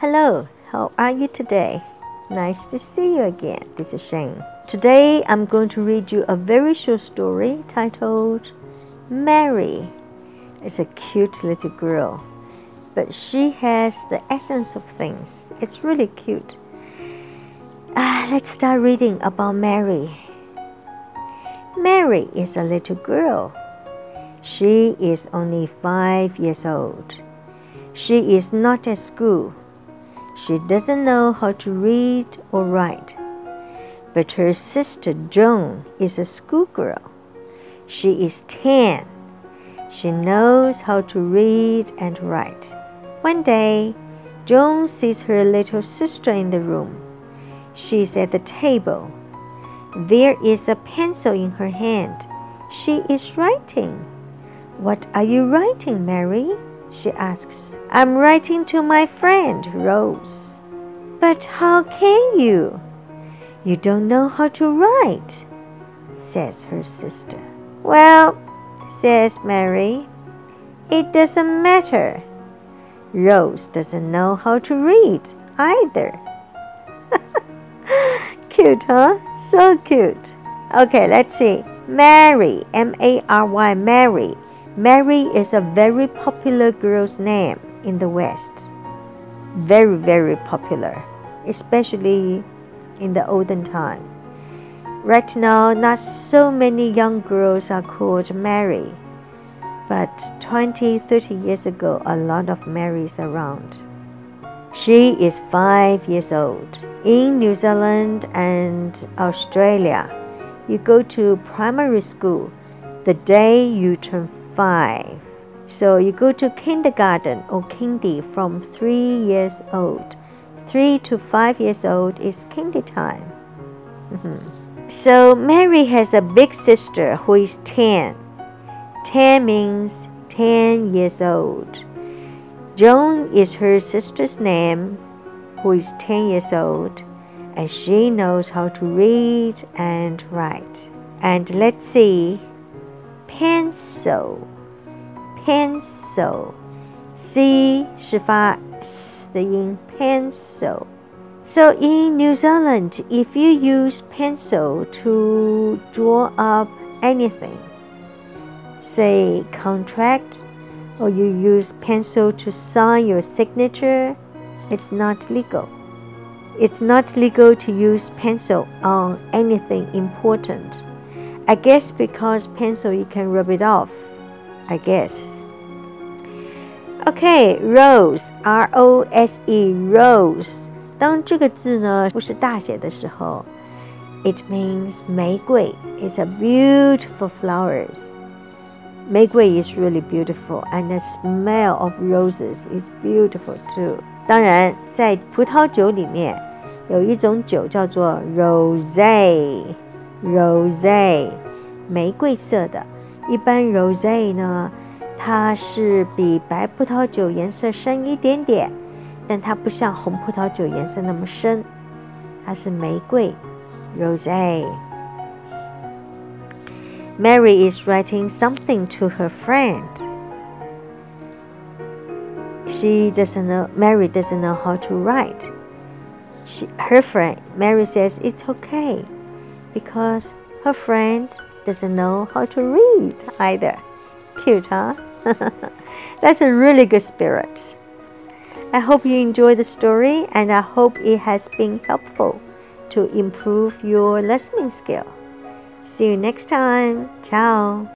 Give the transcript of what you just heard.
Hello, how are you today? Nice to see you again. This is Shane. Today I'm going to read you a very short story titled Mary. It's a cute little girl, but she has the essence of things. It's really cute. Ah, let's start reading about Mary. Mary is a little girl. She is only five years old. She is not at school. She doesn't know how to read or write. But her sister Joan is a schoolgirl. She is 10. She knows how to read and write. One day, Joan sees her little sister in the room. She's at the table. There is a pencil in her hand. She is writing. What are you writing, Mary? She asks. I'm writing to my friend, Rose. But how can you? You don't know how to write, says her sister. Well, says Mary, it doesn't matter. Rose doesn't know how to read either. cute, huh? So cute. Okay, let's see. Mary, M A R Y, Mary Mary is a very popular girl's name in the West. Very, very popular, especially in the olden time. Right now, not so many young girls are called Mary, but 20, 30 years ago, a lot of Marys around. She is five years old. In New Zealand and Australia, you go to primary school the day you turn five. So you go to kindergarten or kindy from three years old. Three to five years old is kindy time. Mm-hmm. So Mary has a big sister who is 10. 10 means 10 years old. Joan is her sister's name, who is 10 years old, and she knows how to read and write. And let's see pencil pencil c 是发 s 的音 pencil so in New Zealand if you use pencil to draw up anything say contract or you use pencil to sign your signature it's not legal it's not legal to use pencil on anything important I guess because pencil you can rub it off. I guess. Okay, rose, R O S E, rose. 当这个字呢不是大写的时候，it means 玫瑰。It's a beautiful flowers. 玫瑰 is really beautiful, and the smell of roses is beautiful too. 当然，在葡萄酒里面有一种酒叫做 rose。rose，玫瑰色的。 一般 rose 呢，它是比白葡萄酒颜色深一点点，但它不像红葡萄酒颜色那么深，它是玫瑰 rose。Mary is writing something to her friend. She doesn't know. Mary doesn't know how to write. She, her friend Mary says it's okay because her friend doesn't know how to read either. Cute, huh? That's a really good spirit. I hope you enjoy the story and I hope it has been helpful to improve your listening skill. See you next time. Ciao.